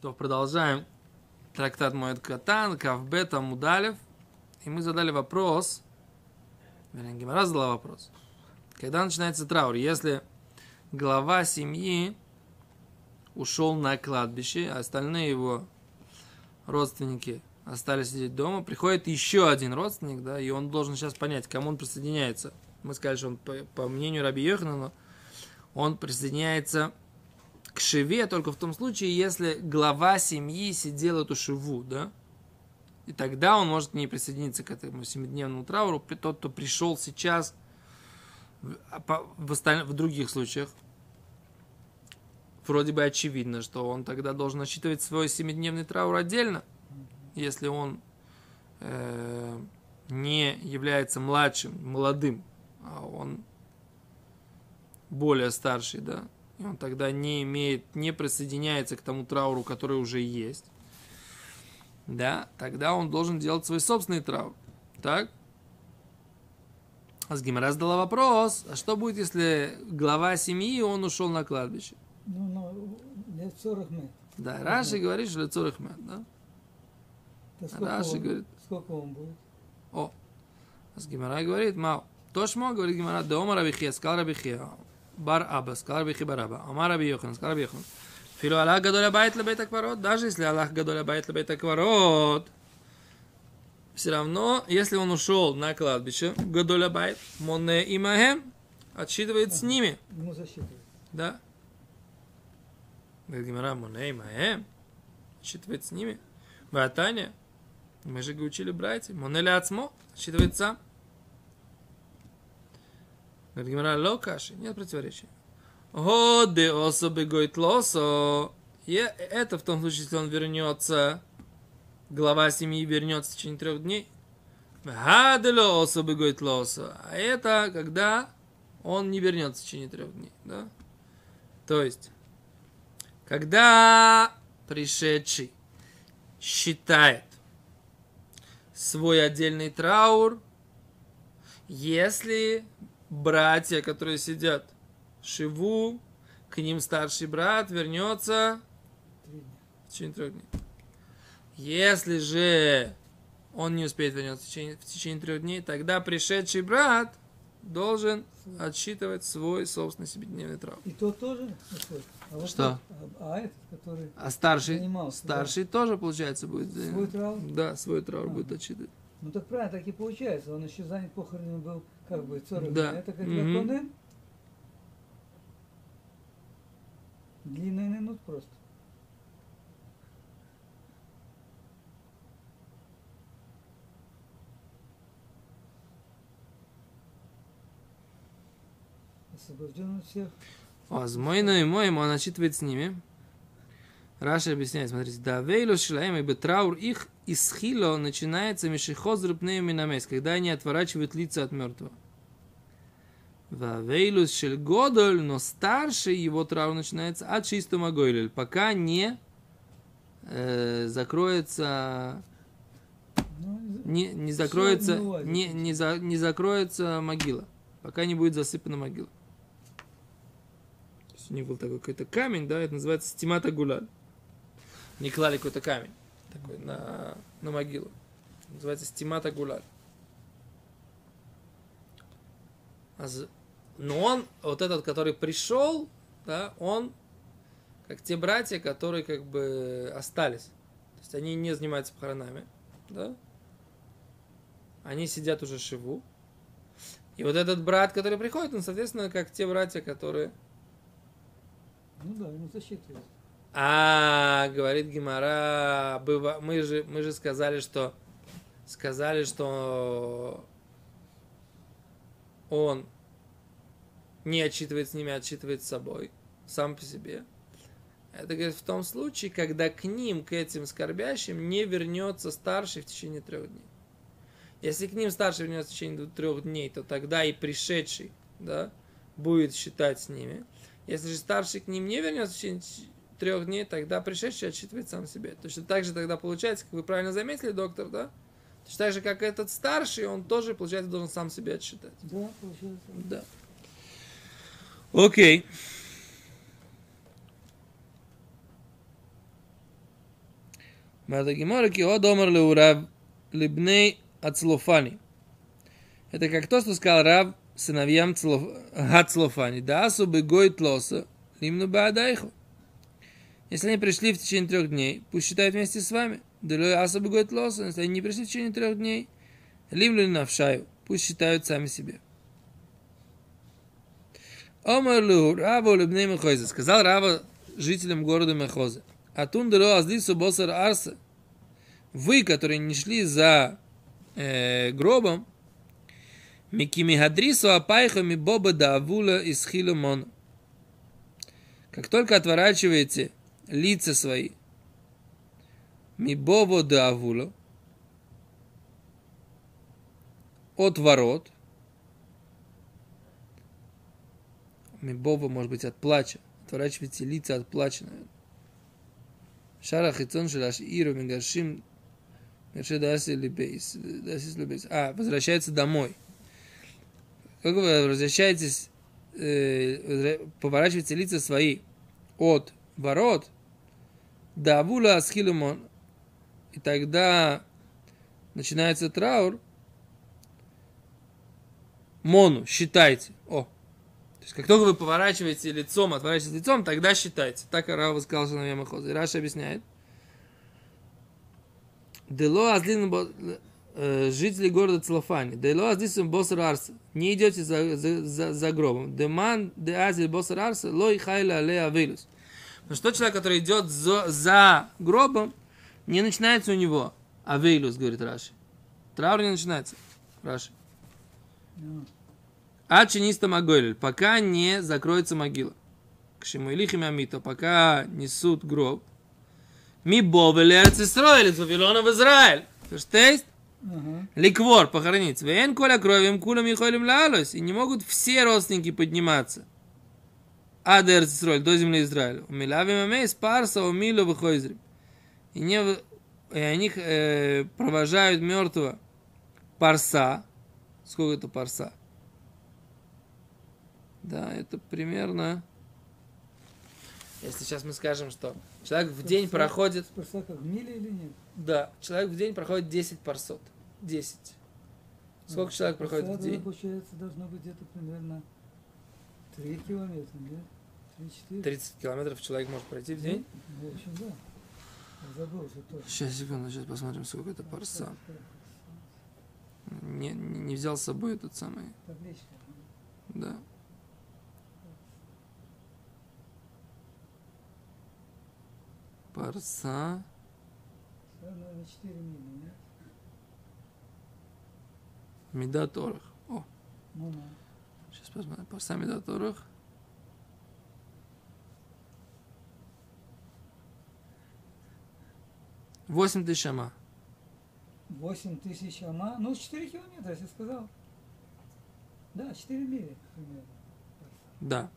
То продолжаем трактат Моэд Катан, Кавбета Мудалев. И мы задали вопрос, вернее, Гимара задала вопрос. Когда начинается траур? Если глава семьи ушел на кладбище, а остальные его родственники остались сидеть дома, приходит еще один родственник, да, и он должен сейчас понять, кому он присоединяется. Мы сказали, что он, по, по мнению Раби Йоханана, он присоединяется к шиве только в том случае, если глава семьи сидел эту шиву, да? И тогда он может не присоединиться к этому семидневному трауру. Тот, кто пришел сейчас, в, а в, остальных, в других случаях, вроде бы очевидно, что он тогда должен отсчитывать свой семидневный траур отдельно, если он э, не является младшим, молодым, а он более старший, да, и он тогда не имеет, не присоединяется к тому трауру, который уже есть, да, тогда он должен делать свой собственный траур. Так? А с Гимара задала вопрос, а что будет, если глава семьи, он ушел на кладбище? Ну, ну, лет 40 мет. Да, Раши говорит, что лет 40 мет, да? Да сколько, Раши он, говорит, сколько он будет? о, а с Гимара говорит, мау. Тошмо, говорит Гимара, да ома рабихия, сказал рабихия, бар аба, сказал рабихи бар аба, ама раби йохан, сказал раби йохан. Филу Аллах гадоля байт лебейт акварот, даже если Аллах гадоля байт лебейт акварот, все равно, если он ушел на кладбище, гадоля байт, моне имахем, отсчитывает с ними, Ему засчитывают. да? Говорит Гимара, моне имахем, отсчитывает с ними. Батания, мы же учили братья, моне ляцмо, отсчитывает сам. Говорит Гимара, ло каши, нет противоречия. Ходе особо гойт лосо. И это в том случае, если он вернется, глава семьи вернется в течение трех дней. Хадело особо гойт лосо. А это когда он не вернется в течение трех дней. Да? То есть, когда пришедший считает свой отдельный траур, если братья, которые сидят Шиву, к ним старший брат вернется в течение трех дней. Если же он не успеет вернуться в течение, в течение трех дней, тогда пришедший брат должен отсчитывать свой собственный себедневный траур. И тот тоже. А вот Что? тот, а, а этот, который А старший, Занимался, да. старший тоже, получается, будет... э, свой траур, Да, свой траур А. будет отсчитывать. Ну так правильно, так и получается. Он еще занят похоронами был, как бы, 40 Да. дней. Это как Мгм. законы. Длинный минут просто. Освобожден от всех. А с мой и моим он отчитывает с ними. Раша объясняет, смотрите, да, вейлу шлаем, ибо траур их из хило начинается мишихозр минамес, когда они отворачивают лица от мертвого. Ва вейлу шель годоль, но старший его траур начинается от чистого гойлель, пока не э, закроется, Ну, не, не закроется, не улазит. не, не, за- не закроется могила, пока не будет засыпана могила. У них был такой какой-то камень, да, это называется стимата гуляль. Не клали какой-то камень такой на, на могилу. Называется стимата гуляль. А Но он, вот этот, который пришел, да, он как те братья, которые как бы остались. То есть они не занимаются похоронами, да? Они сидят уже шиву. И вот этот брат, который приходит, он, соответственно, как те братья, которые... ну да, ему засчитывают. А, говорит Гимара, мы же, мы же сказали, что сказали, что он не отчитывает с ними, отчитывает с собой, сам по себе. Это говорит в том случае, когда к ним, к этим скорбящим, не вернется старший в течение трех дней. Если к ним старший вернется в течение трех дней, то тогда и пришедший да, будет считать с ними. Если же старший к ним не вернется в течение трех дней, тогда пришедший отсчитывает сам себе. Точно так же тогда получается, как вы правильно заметили, доктор, да? Точно так же, как этот старший, он тоже, получается, должен сам себе отсчитать. Да, получается. Да. Окей. Марта Гемора, ки о домар леурав либней ацлофани. Это как то, что сказал Рав сыновьям Цлоф... Ацлофани. Да, особый гойт лоса, лимну баадайху. Если они пришли в течение трех дней, пусть считают вместе с вами. Особый гойт лоса, если они не пришли в течение трех дней, лимлю навшаю, пусть считают сами себе. Омарлу Рава Лебней Мехозе. Сказал Рава жителям города Мехоза. А тундело азлису босар арса. Вы, которые не шли за э, гробом, Микими хадрису апайхами боба да авула из хиломон. Как только отворачиваете лица свои, ми бобо да авула, от ворот, ми боба может быть от плача, отворачиваете лица от плача, наверное. Шара хитон шелаш иру либейс. А, возвращается домой. Как вы возвращаетесь, э, поворачиваете лица свои от ворот до Авула Асхилумон, и тогда начинается траур, Мону, считайте. О, то есть, как только вы поворачиваете лицом, отворачиваете лицом, тогда считайте. Так Рава сказал, что на И Раша объясняет. Дело азлин э, жители города Целофани. Дело аздисум босар арса. Не идете за, за, за, за гробом. Деман де азиль босар арса, лой хайла але авилус. Но что человек, который идет за, за гробом, не начинается у него авилус, говорит Раши. Траур не начинается. Раши. А чиниста Магойль, пока не закроется могила. К чему илихим амито, пока несут гроб. Ми бовели Эрцисроэль, из Вавилона в Израиль. Verstehst? Ликвор похоронить. Вен коля кровим кулам и холим лалос. И не могут все родственники подниматься. А до Эрцисроэль, до земли Израиля. Умилавим амей спарса умилу выхойзрим. И, не, и они э, провожают мертвого парса. Сколько это парса? Да, это примерно... Если сейчас мы скажем, что человек в день проходит... Парса как в миле или нет? Да, человек в день проходит 10 парсот. 10. Сколько человек проходит в день? Получается, должно быть где-то примерно 3 километра, нет? 3-4? 30 километров человек может пройти в день? Ну, в общем, да. Я забыл, что точно. Сейчас, секунду, сейчас посмотрим, сколько это парса. Не, не не взял с собой этот самый. Табличка. Да. Парса. Наверное, 4 мили, нет? Медат Орах. О, Ну, ну. Посмотрим. Парса Медат Орах. Восемь тысяч ама. 8 тысяч ама. Ну, 4 километра, я сказал. Да, 4 мили примерно. Да.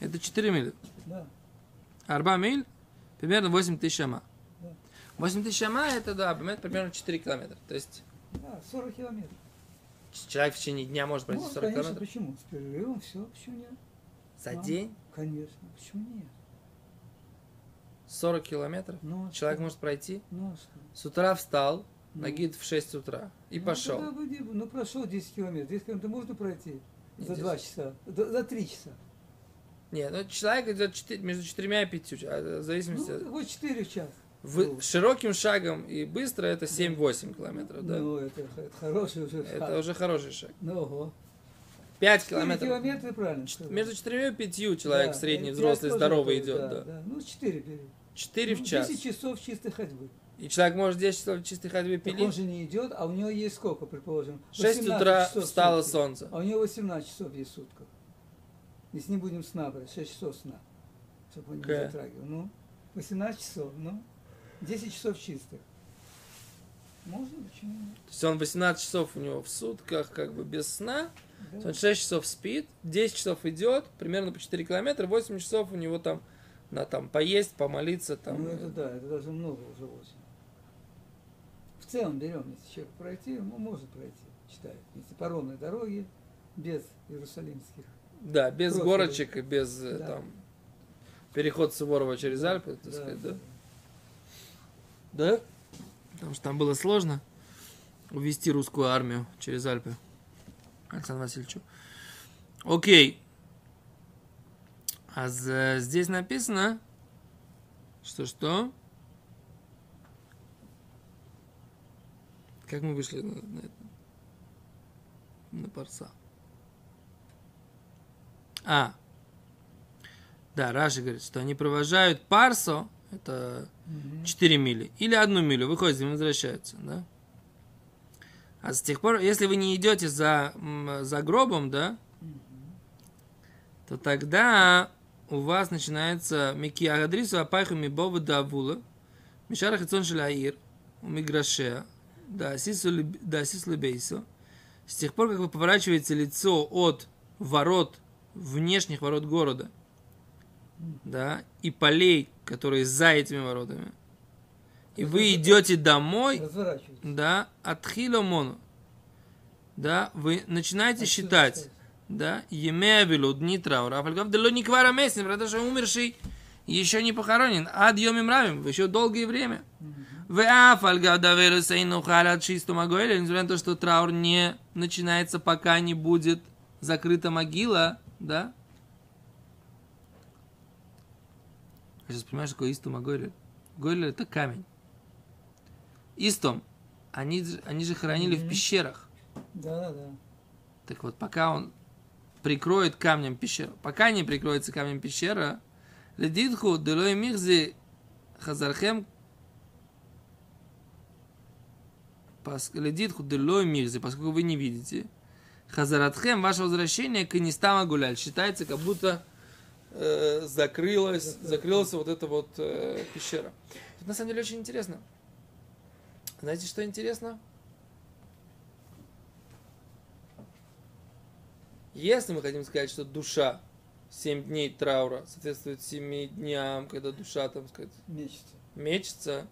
Это 4 мили. Да. Арба миль, примерно 8 тысяч ама. Да. 8 тысяч ама, это, да, примерно- примерно 4 километра. То есть, Да, 40 километров. Человек в течение дня может пройти Ну, 40 конечно, километров. почему? С перерывом все, почему нет? За А, день Конечно, почему нет? 40 километров. Ну, а Человек что? может пройти. Ну, а что? С утра встал, Ну. нагид в 6 утра и Ну, пошел. тогда. Ну, прошел 10 километров. 10 километров можно пройти Нет, за здесь- 2 часа, за, за 3 часа. Нет, ну человек идет четы- между четырьмя и пятью, а, в зависимости Ну, от- хоть 4 в час. В- широким шагом и быстро это 7-8 километров, да? Ну, это, это хороший уже это шаг. уже хороший шаг. Ну, ого. 5 4 километров. километра, правильно. Сказал. Между четырьмя и пятью человек Да, средний, взрослый, здоровый идет, да. Ну, 4 бери. 4 в Ну, час. 10 часов чистой ходьбы. И человек может 10 часов чистой ходьбы Так он пилить. же не идет, а у него есть сколько, предположим? 6 18 утра в встало сутки. солнце. А у него 18 часов есть в сутках. Если не будем сна брать, 6 часов сна. Чтобы он не Окей. затрагивал. Ну, 18 часов, ну, 10 часов чистых. Можно, почему нет? То есть он 18 часов у него в сутках как бы без сна, Да. он 6 часов спит, 10 часов идет, примерно по 4 километра, 8 часов у него там на там поесть, помолиться там. Ну, это да, это даже много уже очень. В целом берем, если человек пройти, ну, может пройти, считает. Если по ровной дороге, без иерусалимских. Да, без Профили. горочек и без э, Да. там переход Суворова через Альпы, так Да, сказать, да. Да? Потому что там было сложно увести русскую армию через Альпы. Александру Васильевичу. Окей. А здесь написано, что что? Как мы вышли на, на это? На парса. А. Да, Раши говорит, что они провожают парсо, это 4 мили, или одну милю, выходят, и возвращаются, да? А с тех пор, если вы не идете за, за гробом, да, то тогда у вас начинается Мики Агадрису Апайху Мибова Давула, Мишара Хицон Шаляир, у Миграшея, да Асису Лебейсу. С тех пор, как вы поворачиваете лицо от ворот, внешних ворот города, да, и полей, которые за этими воротами, и вы идете домой, да, от хиломону, да, вы начинаете Отсюда считать, считать. да, емевилу, дни траура, афальгав дело не квара месяц, потому что умерший еще не похоронен, ад йомим равим, еще долгое время. В афальгав давелу сейну халят чисту могойле, несмотря на то, что траур не начинается, пока не будет закрыта могила, да. Я сейчас понимаю, что такое исту могойле. Гойле это камень. Истом, они, они же хоронили в Мгм. пещерах. Да, да. Так вот, пока он прикроет камнем пещеру, пока не прикроется камнем пещера, ледитху делой михзи хазархем ледитху делой михзи, поскольку вы не видите, хазаратхем, ваше возвращение к Инистама Гуляль, считается, как будто э, закрылась, закрылась вот эта вот э, пещера. Тут на самом деле очень интересно. Знаете, что интересно? Если мы хотим сказать, что душа 7 дней траура соответствует 7 дням, когда душа, там сказать, Мечется. мечется,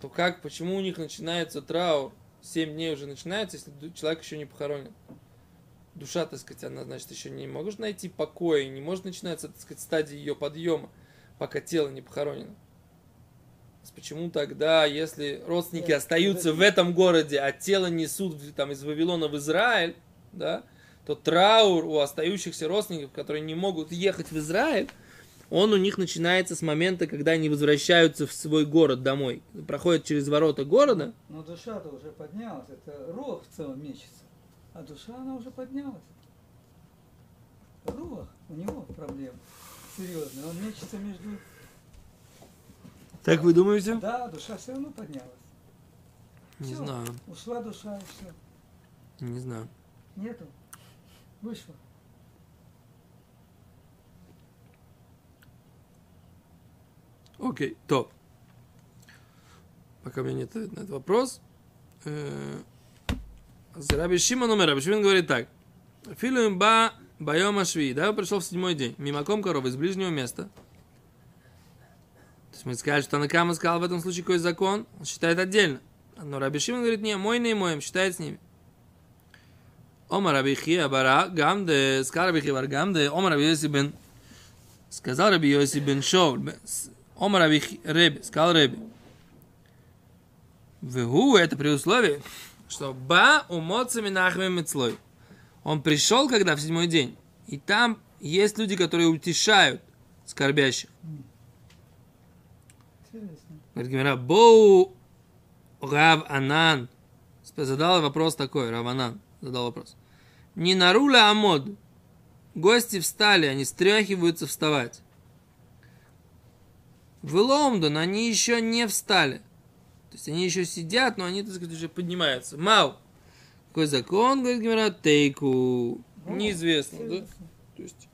то как, почему у них начинается траур? 7 дней уже начинается, если человек еще не похоронен. Душа, так сказать, она, значит, еще не может найти покоя, не может начинаться, так сказать, стадия ее подъема, пока тело не похоронено. Почему тогда, если родственники Да, остаются в этом городе, а тело несут там, из Вавилона в Израиль, да, то траур у остающихся родственников, которые не могут ехать в Израиль, он у них начинается с момента, когда они возвращаются в свой город домой. Проходят через ворота города. Но душа-то уже поднялась. Это рух в целом мечется. А душа, она уже поднялась. Рух, у него проблемы серьезные. Он мечется между... Так вы думаете? Да, душа все равно поднялась. Не Всё, знаю, Ушла душа и все. не знаю. Нету. Вышла. Окей, топ. Пока у меня нет ответа на этот вопрос. Раби Шимон умер. Раби Шимон говорит так. Филуем ба байома шви. Да, пришел в седьмой день. Мимаком корова из ближнего места. То есть мы сказали, что Накама сказал в этом случае какой закон. Он считает отдельно. Но Раби Шимон говорит, не, мой не моем, считает с ними. Ома Раби Хия бара гамде, сказал Раби Хия гамде, Ома Раби Йоси бен, сказал Раби Йоси бен Шоул, б- с- Ома Раби Реби, сказал Реби. Вегу, это при условии, что ба умоца минахме мецлой. Он пришел, когда в седьмой день, и там есть люди, которые утешают скорбящих. Говорит Гимера, Боу Рав Анан. Задал вопрос такой, Рав Анан задал вопрос. Не наруля амод. Гости встали, они стряхиваются вставать. В Лондон они еще не встали. То есть они еще сидят, но они, так сказать, уже поднимаются. Мау. Какой закон, говорит Гимера, тейку. О, Неизвестно, да? То есть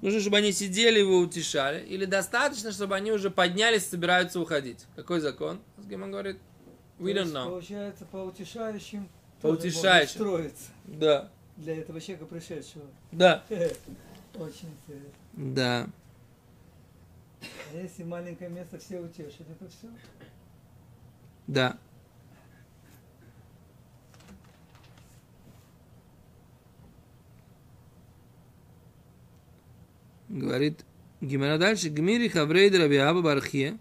нужно, чтобы они сидели и его утешали, или достаточно, чтобы они уже поднялись и собираются уходить. Какой закон? Гимон говорит, we don't know. Получается, по утешающим. По утешающим. строиться Да, для этого человека пришедшего. да, Очень интересно. да. А если маленькое место все утешат, это все? Да. Говорит Гимера дальше. Гмири Хаврейд Раби Аба Бархия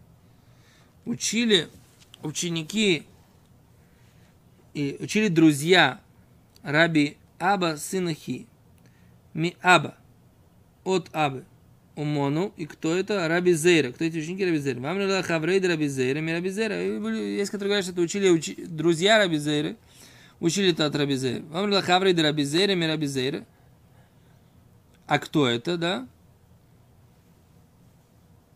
учили ученики и учили друзья Раби Аба сына. Ми Аба. От Абы. Умону. И кто это? Раби Зейра. Кто эти ученики Раби Зейра? Вам надо Хаврейд Раби Зейра, ми Раби Зейра. Есть, которые говорят, что это учили учи- друзья Раби Зейра. Учили это от Раби Зейра. Вам надо Хаврейд Раби Зейра, ми Раби Зейра. А кто это, да?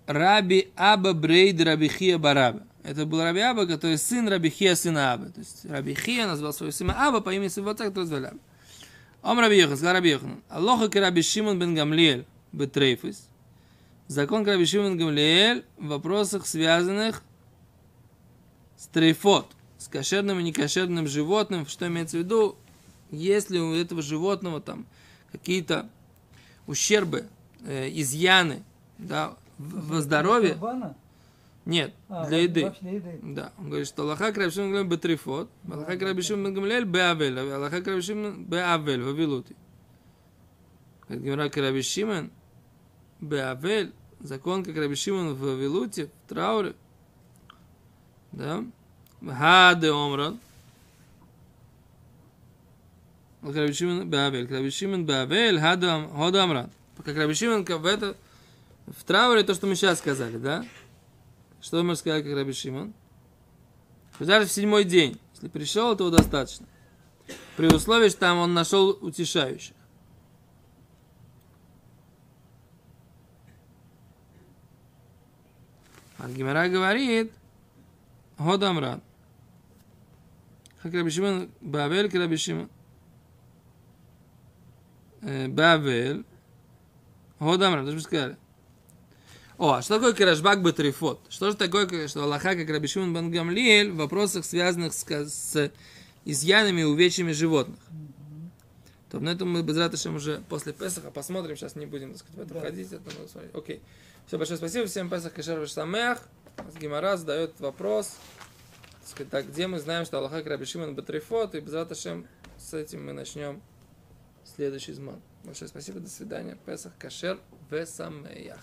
Раби Аба Брейд Раби Хия Бараба. Это был Раби Аба, который сын Раби Хия, сына Аба. То есть Раби Хия назвал своего сына Аба по имени своего отца, который звали Аба. Ом Раби Йохан, сказал Раби Йохан. Аллоха к Раби Шимон бен Гамлиэль бетрейфис. Закон Раби Шимон Гамлиэль в вопросах, связанных с трейфот, с кошерным и некошерным животным. Что имеется в виду? Если у этого животного там какие-то ущербы, э, изъяны, да, в, в здоровье, нет, А, для еды. для еды. Да, он говорит, что Аллаха Крабшим Гамлель бетрифот, Аллаха Крабшим Гамлель беавель, Аллаха Крабшим беавель, вавилути. Говорит Крабшимен, беавель, закон как Крабшимен в вавилуте, в трауре. Да? Хаде омран. Крабшимен беавель, Крабшимен беавель, хаде омран. Как Крабшимен в это, в трауре то, что мы сейчас сказали, да? Что мы сказали, как Раби Шимон? Даже в седьмой день, если пришел, этого достаточно. При условии, что там он нашел утешающих. А Гимара говорит, Годамран. Как Раби Бавель, как Раби Шимон. Э, Бавель, что мы сказали. О, а что такое Карашбак Батрифот? Что же такое, что Аллаха, как Раби Шимон бен Гамлиэль, в вопросах, связанных с, с изъянами и увечьями животных? То на этом мы без ратышем уже после Песаха посмотрим, сейчас не будем, так сказать, в это Да. входить. Это мы смотрим. Окей. Все, большое спасибо, всем Песах Кашер Ваштамех. Гимара задает вопрос, так сказать, так, где мы знаем, что Аллаха, как Раби Шимон Батрифот, и без ратышем с этим мы начнем следующий зман. Большое спасибо, до свидания. Песах Кашер Весамеях.